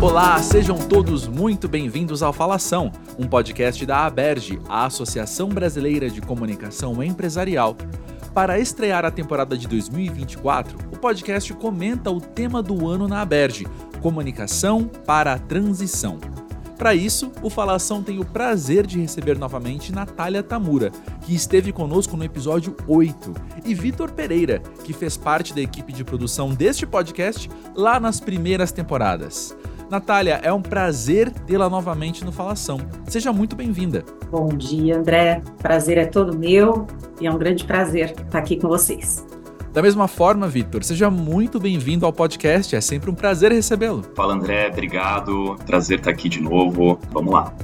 Olá, sejam todos muito bem-vindos ao Falação, um podcast da ABERGE, a Associação Brasileira de Comunicação Empresarial. Para estrear a temporada de 2024, o podcast comenta o tema do ano na ABERGE, Comunicação para a Transição. Para isso, o Falação tem o prazer de receber novamente Natália Tamura, que esteve conosco no episódio 8, e Vitor Pereira, que fez parte da equipe de produção deste podcast lá nas primeiras temporadas. Natália, é um prazer tê-la novamente no Falação. Seja muito bem-vinda. Bom dia, André. Prazer é todo meu e é um grande prazer estar aqui com vocês. Da mesma forma, Vitor, seja muito bem-vindo ao podcast. É sempre um prazer recebê-lo. Fala, André. Obrigado. Prazer estar aqui de novo. Vamos lá.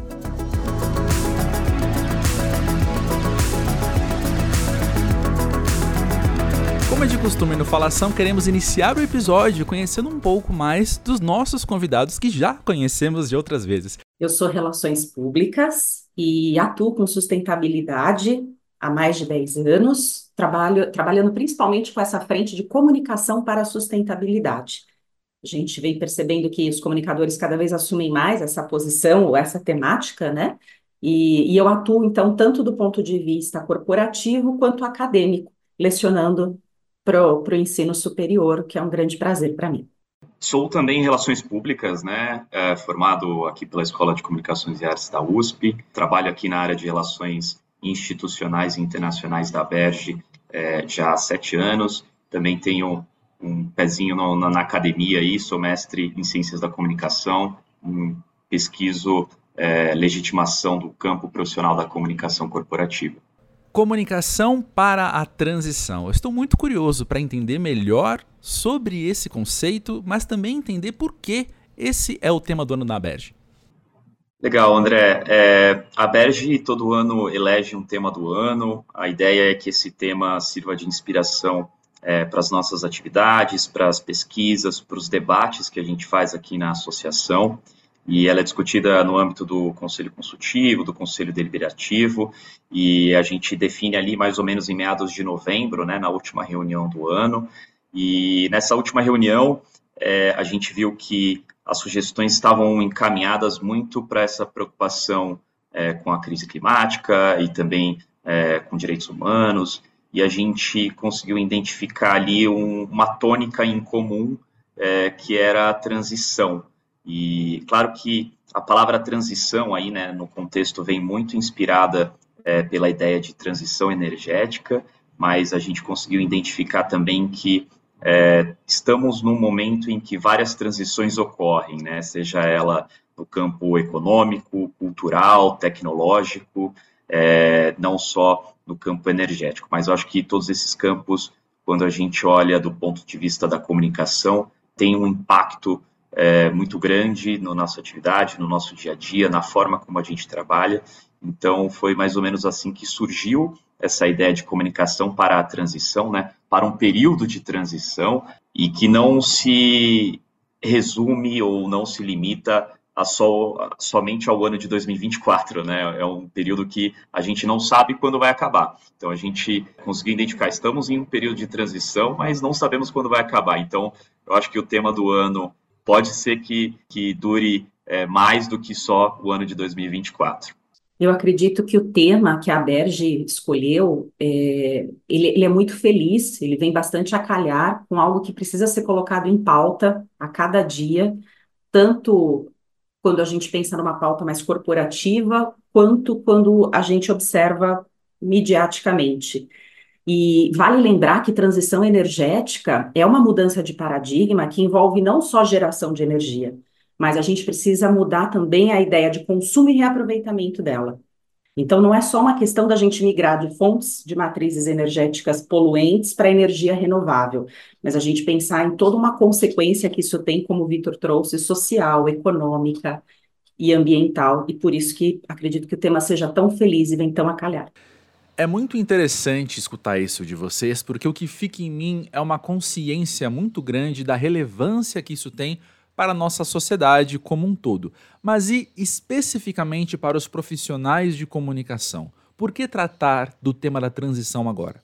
Como é de costume no Falação, queremos iniciar o episódio conhecendo um pouco mais dos nossos convidados que já conhecemos de outras vezes. Eu sou Relações Públicas e atuo com sustentabilidade há mais de 10 anos, trabalho, trabalhando principalmente com essa frente de comunicação para a sustentabilidade. A gente vem percebendo que os comunicadores cada vez assumem mais essa posição ou essa temática, né? E, e eu atuo, então, tanto do ponto de vista corporativo quanto acadêmico, lecionando para o ensino superior, que é um grande prazer para mim. Sou também em Relações Públicas, né? É, formado aqui pela Escola de Comunicações e Artes da USP. Trabalho aqui na área de Relações Institucionais e Internacionais da Berge é, já há sete anos. Também tenho um pezinho no, na, na, academia aí, sou mestre em Ciências da Comunicação, um, pesquiso é, legitimação do campo profissional da comunicação corporativa. Comunicação para a transição. Eu estou muito curioso para entender melhor sobre esse conceito, mas também entender por que esse é o tema do ano da Berge. Legal, André. É, a Berge todo ano elege um tema do ano. A ideia é que esse tema sirva de inspiração é, para as nossas atividades, para as pesquisas, para os debates que a gente faz aqui na associação e ela é discutida no âmbito do Conselho Consultivo, do Conselho Deliberativo, e a gente define ali mais ou menos em meados de novembro, né, na última reunião do ano, e nessa última reunião é, a gente viu que as sugestões estavam encaminhadas muito para essa preocupação é, com a crise climática e também é, com direitos humanos, e a gente conseguiu identificar ali um, uma tônica em comum, é, que era a transição, e claro que a palavra transição aí, né, no contexto vem muito inspirada é, pela ideia de transição energética, mas a gente conseguiu identificar também que é, estamos num momento em que várias transições ocorrem, né, seja ela no campo econômico, cultural, tecnológico, é, não só no campo energético. Mas eu acho que todos esses campos, quando a gente olha do ponto de vista da comunicação, tem um impacto é, muito grande na nossa atividade, no nosso dia a dia, na forma como a gente trabalha. Então, foi mais ou menos assim que surgiu essa ideia de comunicação para a transição, né, para um período de transição e que não se resume ou não se limita a só, somente ao ano de 2024, né? É um período que a gente não sabe quando vai acabar. Então a gente conseguiu identificar, estamos em um período de transição, mas não sabemos quando vai acabar. Então eu acho que o tema do ano pode ser que, que dure é, mais do que só o ano de 2024. Eu acredito que o tema que a Berge escolheu, é, ele, ele, é muito feliz, ele vem bastante a calhar com algo que precisa ser colocado em pauta a cada dia, tanto quando a gente pensa numa pauta mais corporativa, quanto quando a gente observa mediaticamente. E vale lembrar que transição energética é uma mudança de paradigma que envolve não só geração de energia, mas a gente precisa mudar também a ideia de consumo e reaproveitamento dela. Então, não é só uma questão da gente migrar de fontes de matrizes energéticas poluentes para energia renovável, mas a gente pensar em toda uma consequência que isso tem, como o Vitor trouxe, social, econômica e ambiental, e por isso que acredito que o tema seja tão feliz e vem tão a calhar. É muito interessante escutar isso de vocês, porque o que fica em mim é uma consciência muito grande da relevância que isso tem para a nossa sociedade como um todo. Mas e especificamente para os profissionais de comunicação? Por que tratar do tema da transição agora?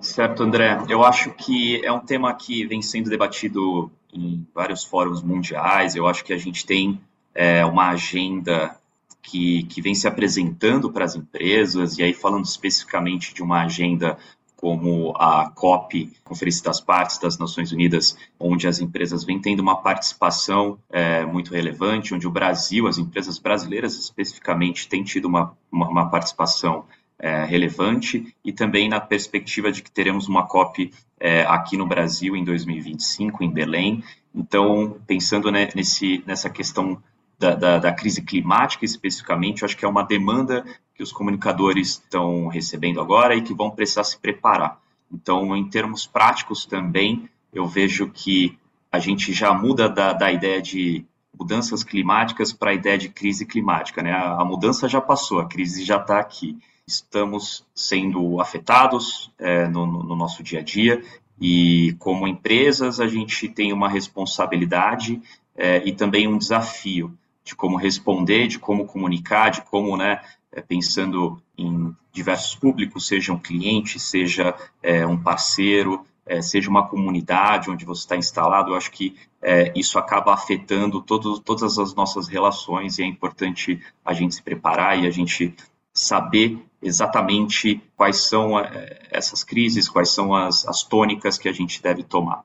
Certo, André. Eu acho que é um tema que vem sendo debatido em vários fóruns mundiais. Eu acho que a gente tem é, uma agenda que, que vem se apresentando para as empresas, e aí falando especificamente de uma agenda como a COP, Conferência das Partes das Nações Unidas, onde as empresas vêm tendo uma participação é, muito relevante, onde o Brasil, as empresas brasileiras especificamente, têm tido uma, uma, uma participação é, relevante, e também na perspectiva de que teremos uma COP é, aqui no Brasil em 2025, em Belém. Então, pensando né, nesse, nessa questão da, da, da, crise climática especificamente, eu acho que é uma demanda que os comunicadores estão recebendo agora e que vão precisar se preparar. Então, em termos práticos também, eu vejo que a gente já muda da, da ideia de mudanças climáticas para a ideia de crise climática. Né? A, a mudança já passou, a crise já está aqui. Estamos sendo afetados é, no, no nosso dia a dia e, como empresas, a gente tem uma responsabilidade é, e também um desafio de como responder, de como comunicar, de como, né, é, pensando em diversos públicos, seja um cliente, seja é, um parceiro, é, seja uma comunidade onde você está instalado, eu acho que é, isso acaba afetando todo, todas as nossas relações e é importante a gente se preparar e a gente saber exatamente quais são é, essas crises, quais são as, as tônicas que a gente deve tomar.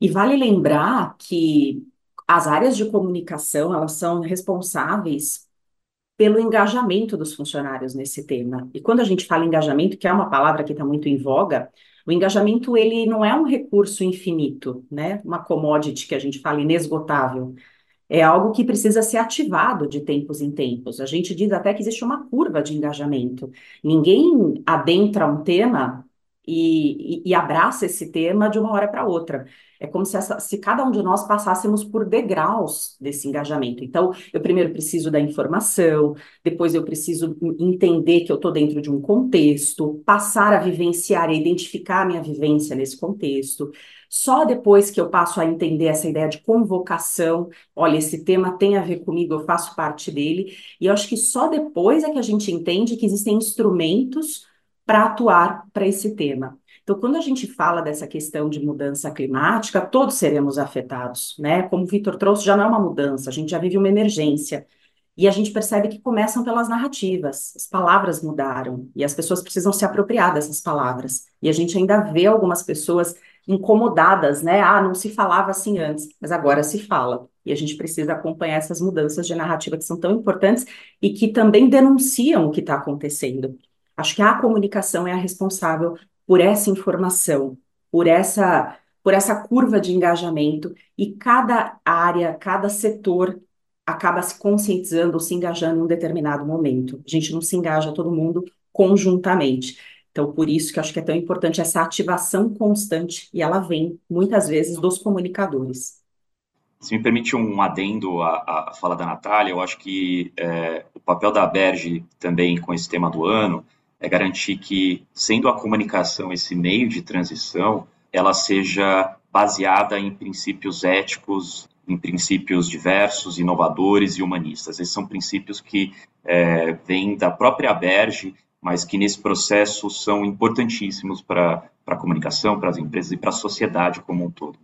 E vale lembrar que as áreas de comunicação, elas são responsáveis pelo engajamento dos funcionários nesse tema. E quando a gente fala engajamento, que é uma palavra que está muito em voga, o engajamento ele não é um recurso infinito, né? Uma commodity que a gente fala inesgotável. É algo que precisa ser ativado de tempos em tempos. A gente diz até que existe uma curva de engajamento. Ninguém adentra um tema e, e, abraça esse tema de uma hora para outra. É como se, essa, se cada um de nós passássemos por degraus desse engajamento. Então, eu primeiro preciso da informação, depois eu preciso entender que eu estou dentro de um contexto, passar a vivenciar e identificar a minha vivência nesse contexto. Só depois que eu passo a entender essa ideia de convocação, olha, esse tema tem a ver comigo, eu faço parte dele, e eu acho que só depois é que a gente entende que existem instrumentos para atuar para esse tema. Então, quando a gente fala dessa questão de mudança climática, todos seremos afetados, né? Como o Vitor trouxe, já não é uma mudança, a gente já vive uma emergência. E a gente percebe que começam pelas narrativas, as palavras mudaram, e as pessoas precisam se apropriar dessas palavras. E a gente ainda vê algumas pessoas incomodadas, né? Ah, não se falava assim antes, mas agora se fala. E a gente precisa acompanhar essas mudanças de narrativa que são tão importantes e que também denunciam o que está acontecendo. Acho que a comunicação é a responsável por essa informação, por essa, por essa curva de engajamento, e cada área, cada setor acaba se conscientizando ou se engajando em um determinado momento. A gente não se engaja todo mundo conjuntamente. Então, por isso que acho que é tão importante essa ativação constante, e ela vem, muitas vezes, dos comunicadores. Se me permite um adendo à, à fala da Natália, eu acho que é, o papel da Berge também com esse tema do ano é garantir que, sendo a comunicação esse meio de transição, ela seja baseada em princípios éticos, em princípios diversos, inovadores e humanistas. Esses são princípios que é, vêm da própria Berge, mas que nesse processo são importantíssimos para a comunicação, para as empresas e para a sociedade como um todo.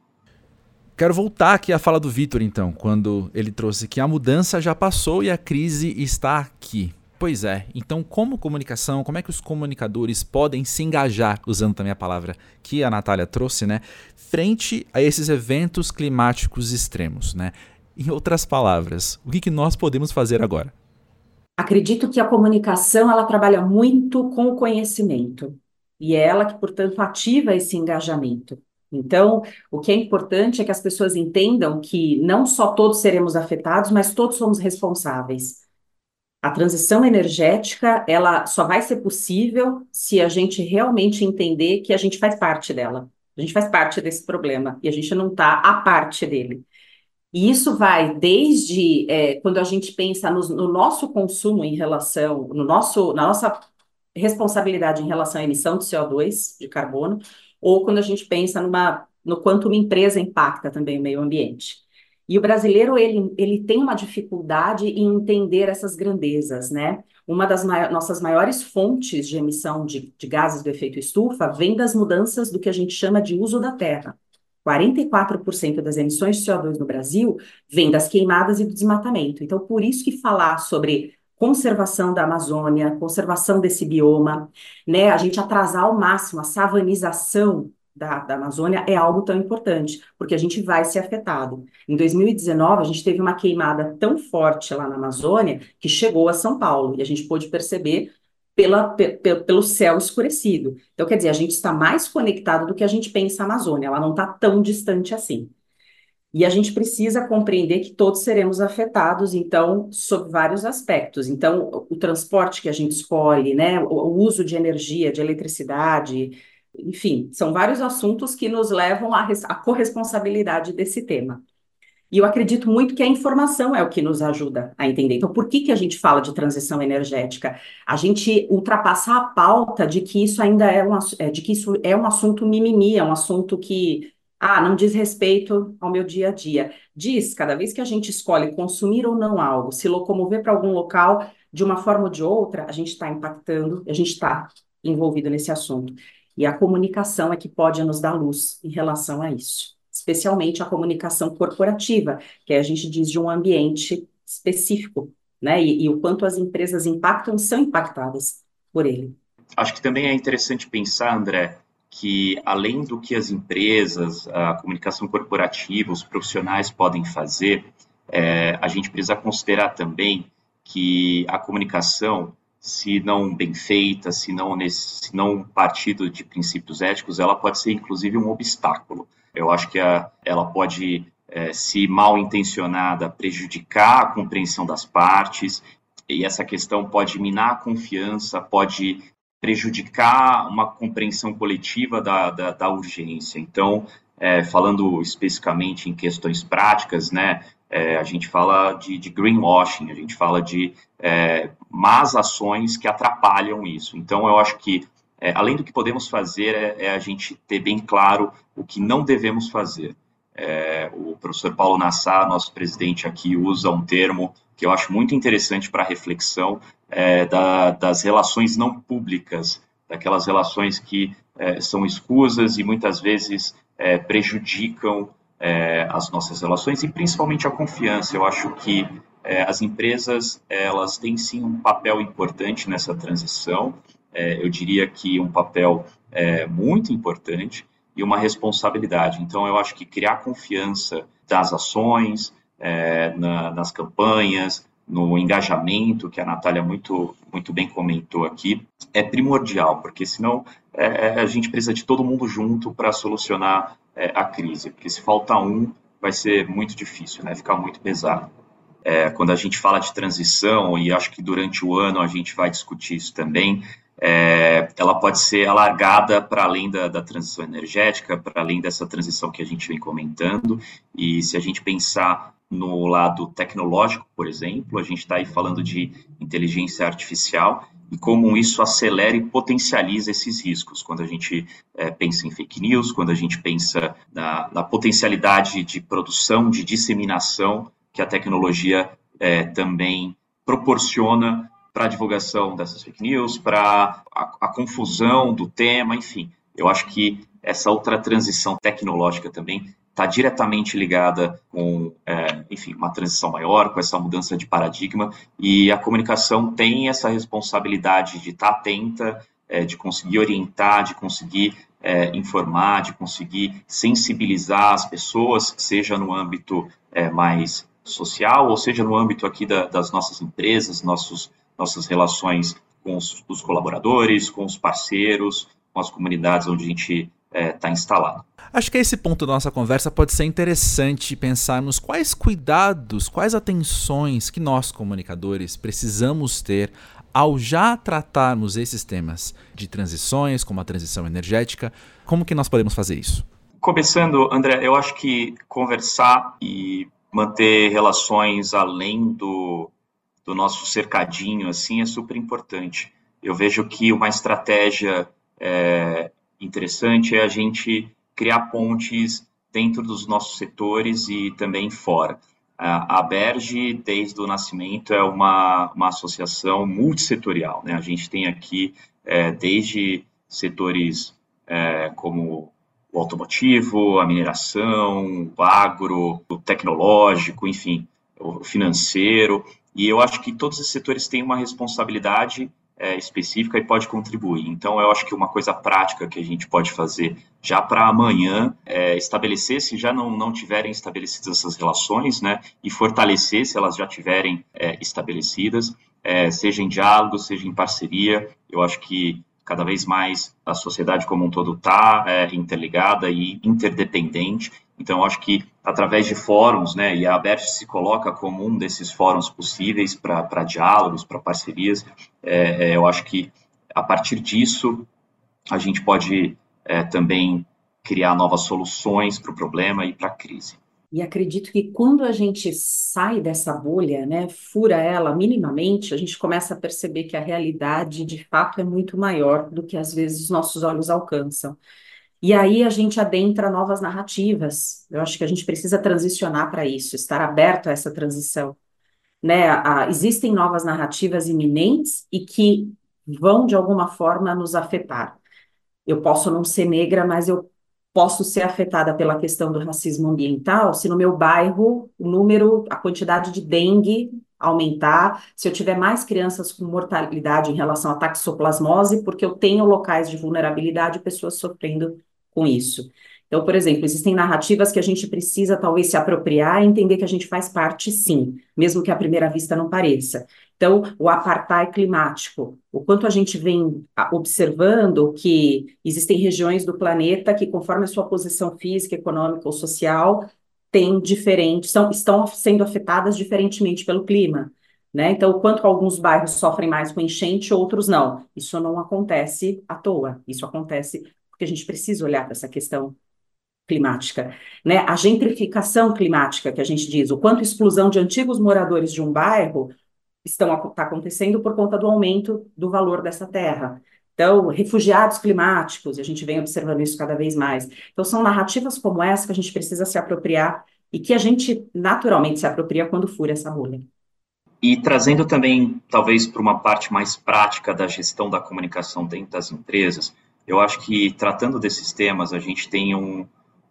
Quero voltar aqui à fala do Vitor, então, quando ele trouxe que a mudança já passou e a crise está aqui. Pois é. Então, como comunicação, como é que os comunicadores podem se engajar, usando também a palavra que a Natália trouxe, né, frente a esses eventos climáticos extremos, né? Em outras palavras, o que, que nós podemos fazer agora? Acredito que a comunicação ela trabalha muito com o conhecimento e é ela que, portanto, ativa esse engajamento. Então, o que é importante é que as pessoas entendam que não só todos seremos afetados, mas todos somos responsáveis. A transição energética, ela só vai ser possível se a gente realmente entender que a gente faz parte dela. A gente faz parte desse problema e a gente não está à parte dele. E isso vai desde é, quando a gente pensa no, no, nosso consumo em relação, no nosso, na nossa responsabilidade em relação à emissão de CO2, de carbono, ou quando a gente pensa numa, no quanto uma empresa impacta também o meio ambiente. E o brasileiro, ele, ele tem uma dificuldade em entender essas grandezas, né? Uma das mai nossas maiores fontes de emissão de, de gases do efeito estufa vem das mudanças do que a gente chama de uso da terra. 44% das emissões de CO2 no Brasil vem das queimadas e do desmatamento. Então, por isso que falar sobre conservação da Amazônia, conservação desse bioma, né, a gente atrasar ao máximo a savanização da, da, Amazônia é algo tão importante, porque a gente vai ser afetado. Em 2019, a gente teve uma queimada tão forte lá na Amazônia que chegou a São Paulo, e a gente pôde perceber pela, pe, pelo céu escurecido. Então, quer dizer, a gente está mais conectado do que a gente pensa a Amazônia, ela não está tão distante assim. E a gente precisa compreender que todos seremos afetados, então, sob vários aspectos. Então, o transporte que a gente escolhe, né, o, o uso de energia, de eletricidade, enfim, são vários assuntos que nos levam à, à corresponsabilidade desse tema. E eu acredito muito que a informação é o que nos ajuda a entender. Então, por que, que a gente fala de transição energética? A gente ultrapassa a pauta de que isso ainda é um, é, de que isso é um assunto mimimi, é um assunto que ah, não diz respeito ao meu dia a dia. Diz, cada vez que a gente escolhe consumir ou não algo, se locomover para algum local, de uma forma ou de outra, a gente está impactando, a gente está envolvido nesse assunto. E a comunicação é que pode nos dar luz em relação a isso especialmente a comunicação corporativa, que a gente diz de um ambiente específico, né? E, e o quanto as empresas impactam, são impactadas por ele. Acho que também é interessante pensar, André, que além do que as empresas, a comunicação corporativa, os profissionais podem fazer, é, a gente precisa considerar também que a comunicação, se não bem feita, se não, nesse, se não partido de princípios éticos, ela pode ser inclusive um obstáculo. Eu acho que a, ela pode, é, se mal intencionada, prejudicar a compreensão das partes, e essa questão pode minar a confiança, pode prejudicar uma compreensão coletiva da, da, da urgência. Então, é, falando especificamente em questões práticas, né, é, a gente fala de, de, greenwashing, a gente fala de é, más ações que atrapalham isso. Então, eu acho que é, além do que podemos fazer, é, é, a gente ter bem claro o que não devemos fazer. É, o professor Paulo Nassar, nosso presidente aqui, usa um termo que eu acho muito interessante para reflexão é, da, das relações não públicas, daquelas relações que são escusas e muitas vezes é, as nossas relações e principalmente a confiança. Eu acho que as empresas elas têm sim um papel importante nessa transição é, eu diria que um papel é, muito importante e uma responsabilidade. Então, eu acho que criar confiança das ações, é, na, nas campanhas, no engajamento, que a Natália muito, muito bem comentou aqui, é primordial, porque senão é, é a gente precisa de todo mundo junto para solucionar é, a crise, porque se faltar um, vai ser muito difícil, né? ficar muito pesado. É, quando a gente fala de transição, e acho que durante o ano a gente vai discutir isso também, é, ela pode ser alargada para além da, da, transição energética, para além dessa transição que a gente vem comentando. E se a gente pensar no lado tecnológico, por exemplo, a gente está aí falando de inteligência artificial e como isso acelera e potencializa esses riscos. Quando a gente é, pensa em fake news, quando a gente pensa na, na potencialidade de produção, de disseminação que a tecnologia é, também proporciona para a divulgação dessas fake news, para a, a, confusão do tema, enfim. Eu acho que essa outra transição tecnológica também está diretamente ligada com, é, enfim, uma transição maior, com essa mudança de paradigma, e a comunicação tem essa responsabilidade de estar tá atenta, é, de conseguir orientar, de conseguir é, informar, de conseguir sensibilizar as pessoas, seja no âmbito é, mais social, ou seja no âmbito aqui da, das nossas empresas, nossos nossas relações com os, os colaboradores, com os parceiros, com as comunidades onde a gente está é, instalado. Acho que esse ponto da nossa conversa pode ser interessante pensarmos quais cuidados, quais atenções que nós, comunicadores, precisamos ter ao já tratarmos esses temas de transições, como a transição energética. Como que nós podemos fazer isso? Começando, André, eu acho que conversar e manter relações além do, do nosso cercadinho, assim, é super importante. Eu vejo que uma estratégia é, interessante é a gente criar pontes dentro dos nossos setores e também fora. A Berge, desde o nascimento, é uma, uma associação multissetorial. Né? A gente tem aqui, é, desde setores é, como o automotivo, a mineração, o agro, o tecnológico, enfim, o financeiro. E eu acho que todos esses setores têm uma responsabilidade é, específica e pode contribuir. Então, eu acho que uma coisa prática que a gente pode fazer já para amanhã é estabelecer, se já não, não tiverem estabelecidas essas relações, né, e fortalecer se elas já tiverem é, estabelecidas, é, seja em diálogo, seja em parceria. Eu acho que cada vez mais a sociedade como um todo está é, interligada e interdependente. Então, acho que através de fóruns, né, e a ABERT se coloca como um desses fóruns possíveis para diálogos, para parcerias, é, é, eu acho que a partir disso a gente pode é, também criar novas soluções para o problema e para a crise. E acredito que quando a gente sai dessa bolha, né, fura ela minimamente, a gente começa a perceber que a realidade de fato é muito maior do que às vezes os nossos olhos alcançam. E aí a gente adentra novas narrativas. Eu acho que a gente precisa transicionar para isso, estar aberto a essa transição. Né? A, existem novas narrativas iminentes e que vão, de alguma forma, nos afetar. Eu posso não ser negra, mas eu posso ser afetada pela questão do racismo ambiental se no meu bairro o número, a quantidade de dengue aumentar, se eu tiver mais crianças com mortalidade em relação à taxoplasmose, porque eu tenho locais de vulnerabilidade, pessoas sofrendo com isso. Então, por exemplo, existem narrativas que a gente precisa talvez se apropriar e entender que a gente faz parte, sim, mesmo que à primeira vista não pareça. Então, o apartheid climático, o quanto a gente vem observando que existem regiões do planeta que, conforme a sua posição física, econômica ou social, têm diferentes, são, estão sendo afetadas diferentemente pelo clima. Né? Então, o quanto alguns bairros sofrem mais com enchente, outros não. Isso não acontece à toa. Isso acontece porque a gente precisa olhar para essa questão climática, né? A gentrificação climática que a gente diz, o quanto exclusão de antigos moradores de um bairro estão está acontecendo por conta do aumento do valor dessa terra. Então, refugiados climáticos, a gente vem observando isso cada vez mais. Então, são narrativas como essa que a gente precisa se apropriar e que a gente naturalmente se apropria quando fura essa bolha. E trazendo também, talvez, para uma parte mais prática da gestão da comunicação dentro das empresas, eu acho que tratando desses temas, a gente tem um,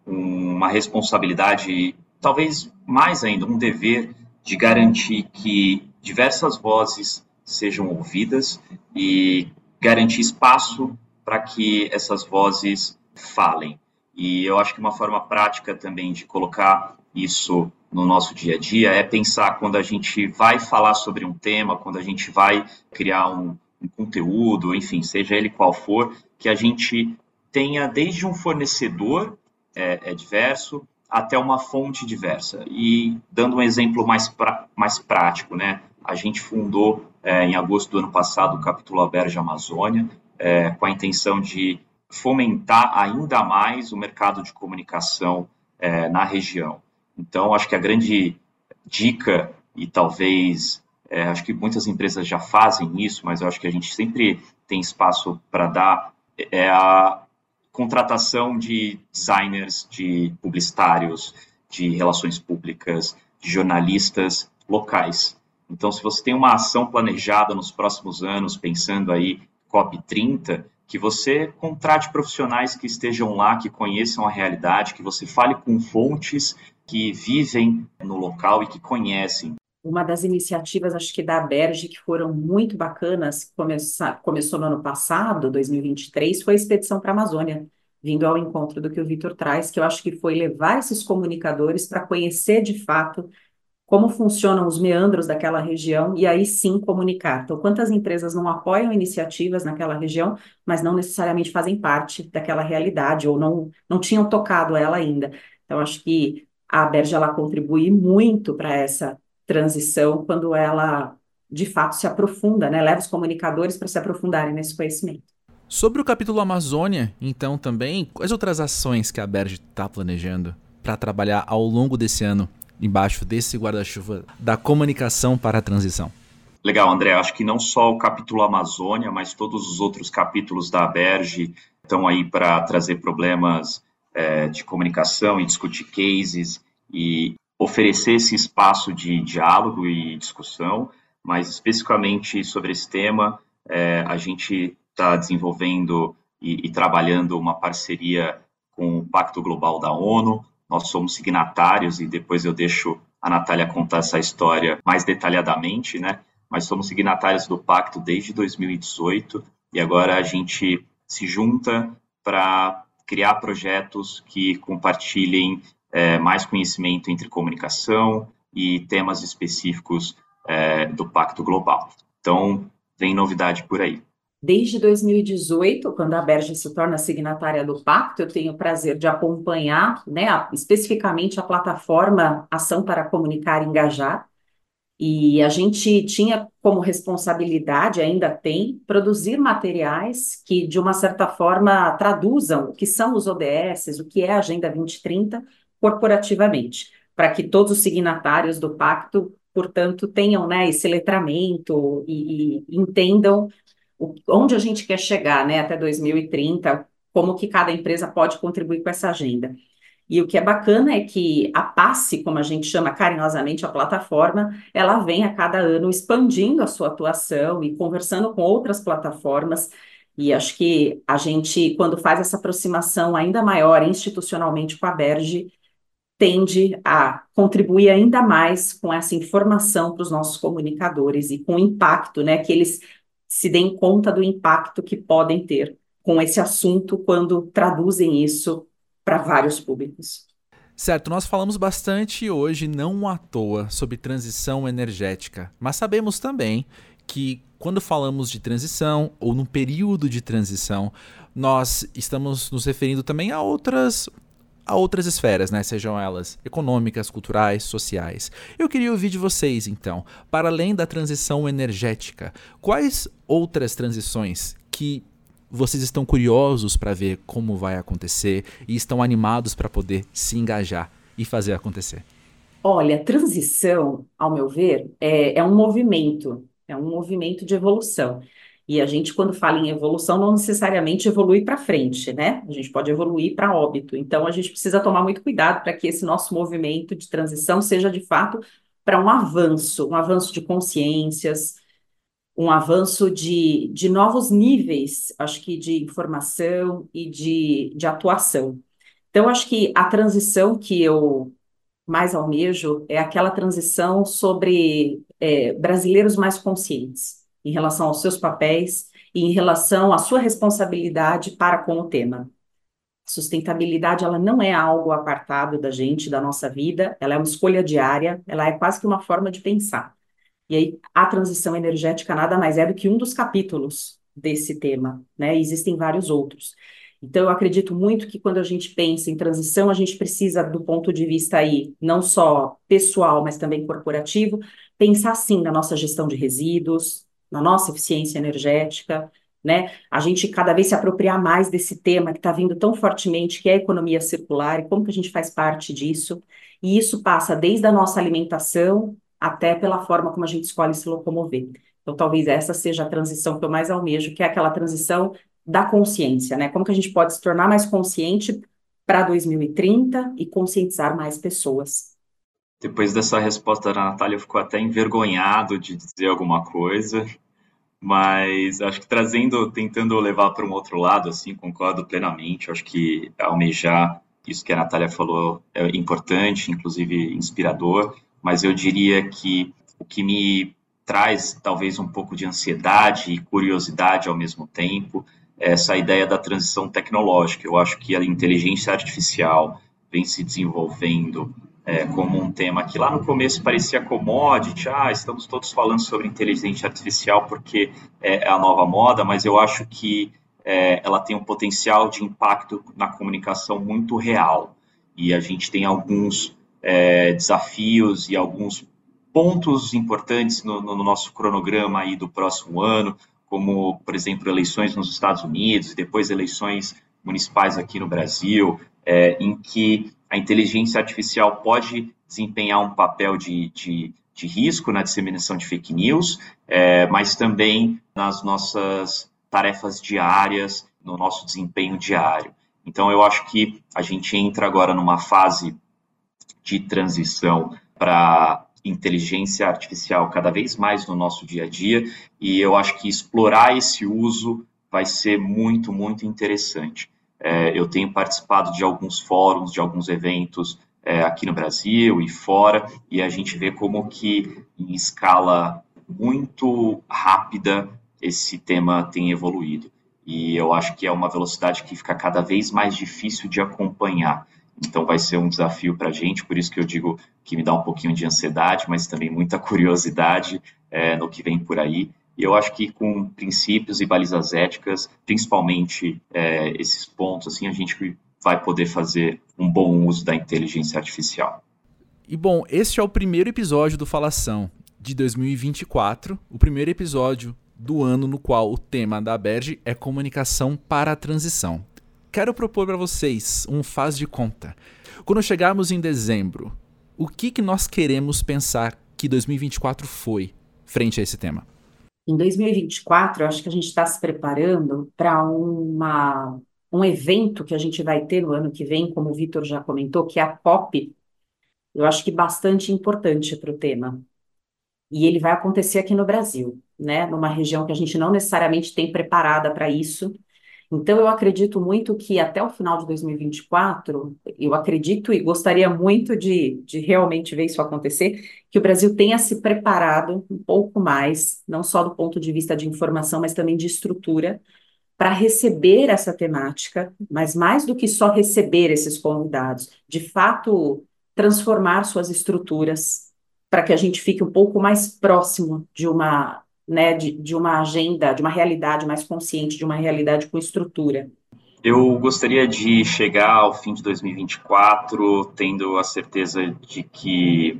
um, uma responsabilidade, talvez mais ainda, um dever de garantir que diversas vozes sejam ouvidas e garantir espaço para que essas vozes falem. E eu acho que uma forma prática também de colocar isso no nosso dia a dia é pensar quando a gente vai falar sobre um tema, quando a gente vai criar um, um conteúdo, enfim, seja ele qual for, que a gente tenha desde um fornecedor é, é diverso até uma fonte diversa. E dando um exemplo mais, pra, mais prático, né? A gente fundou é, em agosto do ano passado o Capítulo Aberge Amazônia, é, com a intenção de fomentar ainda mais o mercado de comunicação é, na região. Então, acho que a grande dica, e talvez, é, acho que muitas empresas já fazem isso, mas eu acho que a gente sempre tem espaço para dar, é a contratação de designers, de publicitários, de relações públicas, de jornalistas locais. Então, se você tem uma ação planejada nos próximos anos, pensando aí COP30, que você contrate profissionais que estejam lá, que conheçam a realidade, que você fale com fontes que vivem no local e que conhecem. Uma das iniciativas, acho que da Berge, que foram muito bacanas, começar, começou no ano passado, 2023, foi a expedição para a Amazônia, vindo ao encontro do que o Vitor traz, que eu acho que foi levar esses comunicadores para conhecer de fato como funcionam os meandros daquela região e aí sim comunicar. Então, quantas empresas não apoiam iniciativas naquela região, mas não necessariamente fazem parte daquela realidade ou não, não tinham tocado ela ainda. Então, acho que a Berge ela contribui muito para essa transição quando ela de fato se aprofunda, né? Leva os comunicadores para se aprofundarem nesse conhecimento. Sobre o capítulo Amazônia, então também, quais outras ações que a Berge está planejando para trabalhar ao longo desse ano embaixo desse guarda-chuva da comunicação para a transição? Legal, André. Acho que não só o capítulo Amazônia, mas todos os outros capítulos da Berge estão aí para trazer problemas é, de comunicação e discutir cases e oferecer esse espaço de diálogo e discussão, mas especificamente sobre esse tema, é, a gente está desenvolvendo e, e, trabalhando uma parceria com o Pacto Global da ONU. Nós somos signatários e depois eu deixo a Natália contar essa história mais detalhadamente, né? Mas somos signatários do pacto desde 2018 e agora a gente se junta para criar projetos que compartilhem é, mais conhecimento entre comunicação e temas específicos é, do Pacto Global. Então, vem novidade por aí. Desde 2018, quando a Berge se torna signatária do pacto, eu tenho o prazer de acompanhar, né, especificamente a plataforma Ação para Comunicar e Engajar. E a gente tinha como responsabilidade, ainda tem, produzir materiais que, de uma certa forma, traduzam o que são os ODS, o que é a Agenda 2030, corporativamente, para que todos os signatários do pacto, portanto, tenham né, esse letramento e, e entendam onde a gente quer chegar, né, até 2030, como que cada empresa pode contribuir com essa agenda. E o que é bacana é que a PASSE, como a gente chama carinhosamente a plataforma, ela vem a cada ano expandindo a sua atuação e conversando com outras plataformas. E acho que a gente, quando faz essa aproximação ainda maior institucionalmente com a Berge, tende a contribuir ainda mais com essa informação para os nossos comunicadores e com o impacto, né, que eles se deem conta do impacto que podem ter com esse assunto quando traduzem isso para vários públicos. Certo, nós falamos bastante hoje, não à toa, sobre transição energética, mas sabemos também que quando falamos de transição ou no período de transição, nós estamos nos referindo também a outras a outras esferas, né? Sejam elas econômicas, culturais, sociais. Eu queria ouvir de vocês, então, para além da transição energética, quais outras transições que vocês estão curiosos para ver como vai acontecer e estão animados para poder se engajar e fazer acontecer? Olha, transição, ao meu ver, é, é um movimento, é um movimento de evolução. E a gente, quando fala em evolução, não necessariamente evolui para frente, né? A gente pode evoluir para óbito. Então, a gente precisa tomar muito cuidado para que esse nosso movimento de transição seja, de fato, para um avanço, um avanço de consciências, um avanço de, de novos níveis, acho que de informação e de, de atuação. Então, acho que a transição que eu mais almejo é aquela transição sobre é, brasileiros mais conscientes em relação aos seus papéis e em relação à sua responsabilidade para com o tema. Sustentabilidade, ela não é algo apartado da gente, da nossa vida, ela é uma escolha diária, ela é quase que uma forma de pensar. E aí, a transição energética nada mais é do que um dos capítulos desse tema, né? Existem vários outros. Então, eu acredito muito que quando a gente pensa em transição, a gente precisa, do ponto de vista aí, não só pessoal, mas também corporativo, pensar sim na nossa gestão de resíduos, na nossa eficiência energética, né? A gente cada vez se apropriar mais desse tema que está vindo tão fortemente, que é a economia circular, e como que a gente faz parte disso. E isso passa desde a nossa alimentação até pela forma como a gente escolhe se locomover. Então, talvez essa seja a transição que eu mais almejo, que é aquela transição da consciência, né? Como que a gente pode se tornar mais consciente para 2030 e conscientizar mais pessoas. Depois dessa resposta da Natália, eu fico até envergonhado de dizer alguma coisa, mas acho que trazendo, tentando levar para um outro lado, assim, concordo plenamente. Acho que almejar isso que a Natália falou é importante, inclusive inspirador, mas eu diria que o que me traz talvez um pouco de ansiedade e curiosidade ao mesmo tempo é essa ideia da transição tecnológica. Eu acho que a inteligência artificial vem se desenvolvendo é, como um tema que lá no começo parecia commodity, ah, estamos todos falando sobre inteligência artificial porque é, é a nova moda, mas eu acho que é, ela tem um potencial de impacto na comunicação muito real. E a gente tem alguns é, desafios e alguns pontos importantes no, no, nosso cronograma aí do próximo ano, como, por exemplo, eleições nos Estados Unidos depois eleições municipais aqui no Brasil, é, em que a inteligência artificial pode desempenhar um papel de, de, de risco na disseminação de fake news, é, mas também nas nossas tarefas diárias, no nosso desempenho diário. Então, eu acho que a gente entra agora numa fase de transição para inteligência artificial cada vez mais no nosso dia a dia, e eu acho que explorar esse uso vai ser muito, muito interessante. É, eu tenho participado de alguns fóruns, de alguns eventos é, aqui no Brasil e fora, e a gente vê como que em escala muito rápida esse tema tem evoluído. E eu acho que é uma velocidade que fica cada vez mais difícil de acompanhar. Então vai ser um desafio para a gente, por isso que eu digo que me dá um pouquinho de ansiedade, mas também muita curiosidade é, no que vem por aí. E eu acho que com princípios e balizas éticas, principalmente é, esses pontos, assim, a gente vai poder fazer um bom uso da inteligência artificial. E bom, este é o primeiro episódio do Falação de 2024, o primeiro episódio do ano no qual o tema da Berge é comunicação para a transição. Quero propor para vocês um faz de conta. Quando chegarmos em dezembro, o que, que nós queremos pensar que 2024 foi frente a esse tema? Em 2024, eu acho que a gente está se preparando para uma um evento que a gente vai ter no ano que vem, como o Vitor já comentou, que é a COP. Eu acho que bastante importante para o tema. E ele vai acontecer aqui no Brasil, né? Numa região que a gente não necessariamente tem preparada para isso. Então, eu acredito muito que até o final de 2024, eu acredito e gostaria muito de, de realmente ver isso acontecer, que o Brasil tenha se preparado um pouco mais, não só do ponto de vista de informação, mas também de estrutura, para receber essa temática, mas mais do que só receber esses convidados, de fato transformar suas estruturas para que a gente fique um pouco mais próximo de uma né, de, de uma agenda, de uma realidade mais consciente, de uma realidade com estrutura. Eu gostaria de chegar ao fim de 2024 tendo a certeza de que,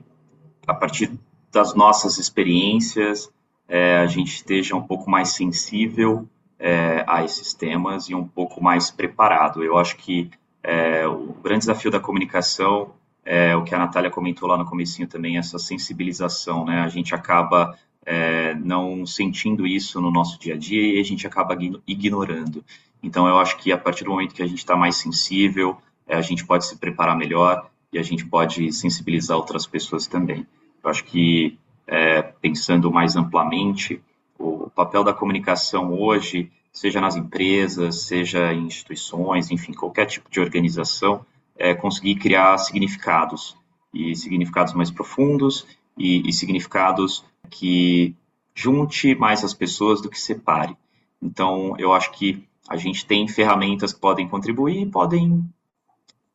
a partir das nossas experiências, é, a gente esteja um pouco mais sensível é, a esses temas e um pouco mais preparado. Eu acho que é, o grande desafio da comunicação é o que a Natália comentou lá no comecinho também, essa sensibilização, né? A gente acaba é, não sentindo isso no nosso dia a dia e a gente acaba ignorando. Então, eu acho que a partir do momento que a gente está mais sensível, é, a gente pode se preparar melhor e a gente pode sensibilizar outras pessoas também. Eu acho que, é, pensando mais amplamente, o papel da comunicação hoje, seja nas empresas, seja em instituições, enfim, qualquer tipo de organização, é conseguir criar significados, e significados mais profundos, e, e significados que junte mais as pessoas do que separe. Então, eu acho que a gente tem ferramentas que podem contribuir e podem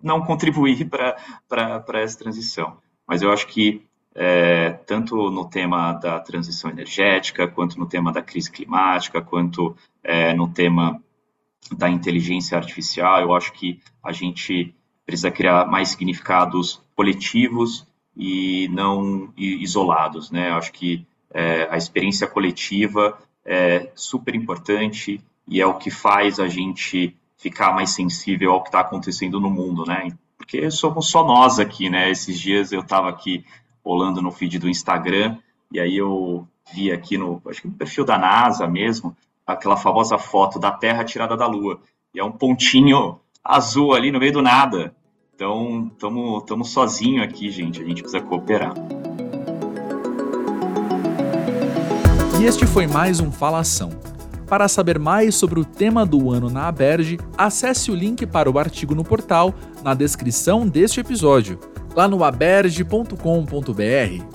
não contribuir para essa transição. Mas eu acho que, é, tanto no tema da transição energética, quanto no tema da crise climática, quanto é, no tema da inteligência artificial, eu acho que a gente precisa criar mais significados coletivos e não isolados, né? Acho que é, a experiência coletiva é super importante e é o que faz a gente ficar mais sensível ao que está acontecendo no mundo, né? Porque somos só nós aqui, né? Esses dias eu estava aqui rolando no feed do Instagram e aí eu vi aqui no, acho que no perfil da NASA mesmo, aquela famosa foto da Terra tirada da Lua. E é um pontinho azul ali no meio do nada. Então, estamos sozinhos aqui, gente. A gente precisa cooperar. E este foi mais um Falação. Para saber mais sobre o tema do ano na Aberge, acesse o link para o artigo no portal na descrição deste episódio. Lá no aberge.com.br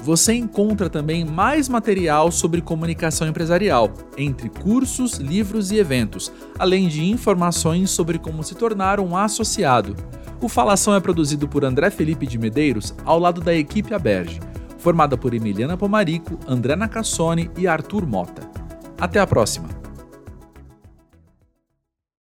você encontra também mais material sobre comunicação empresarial, entre cursos, livros e eventos, além de informações sobre como se tornar um associado. O Falação é produzido por André Felipe de Medeiros, ao lado da equipe Aberge formada por Emiliana Pomarico, André Nacassone e Arthur Mota. Até a próxima!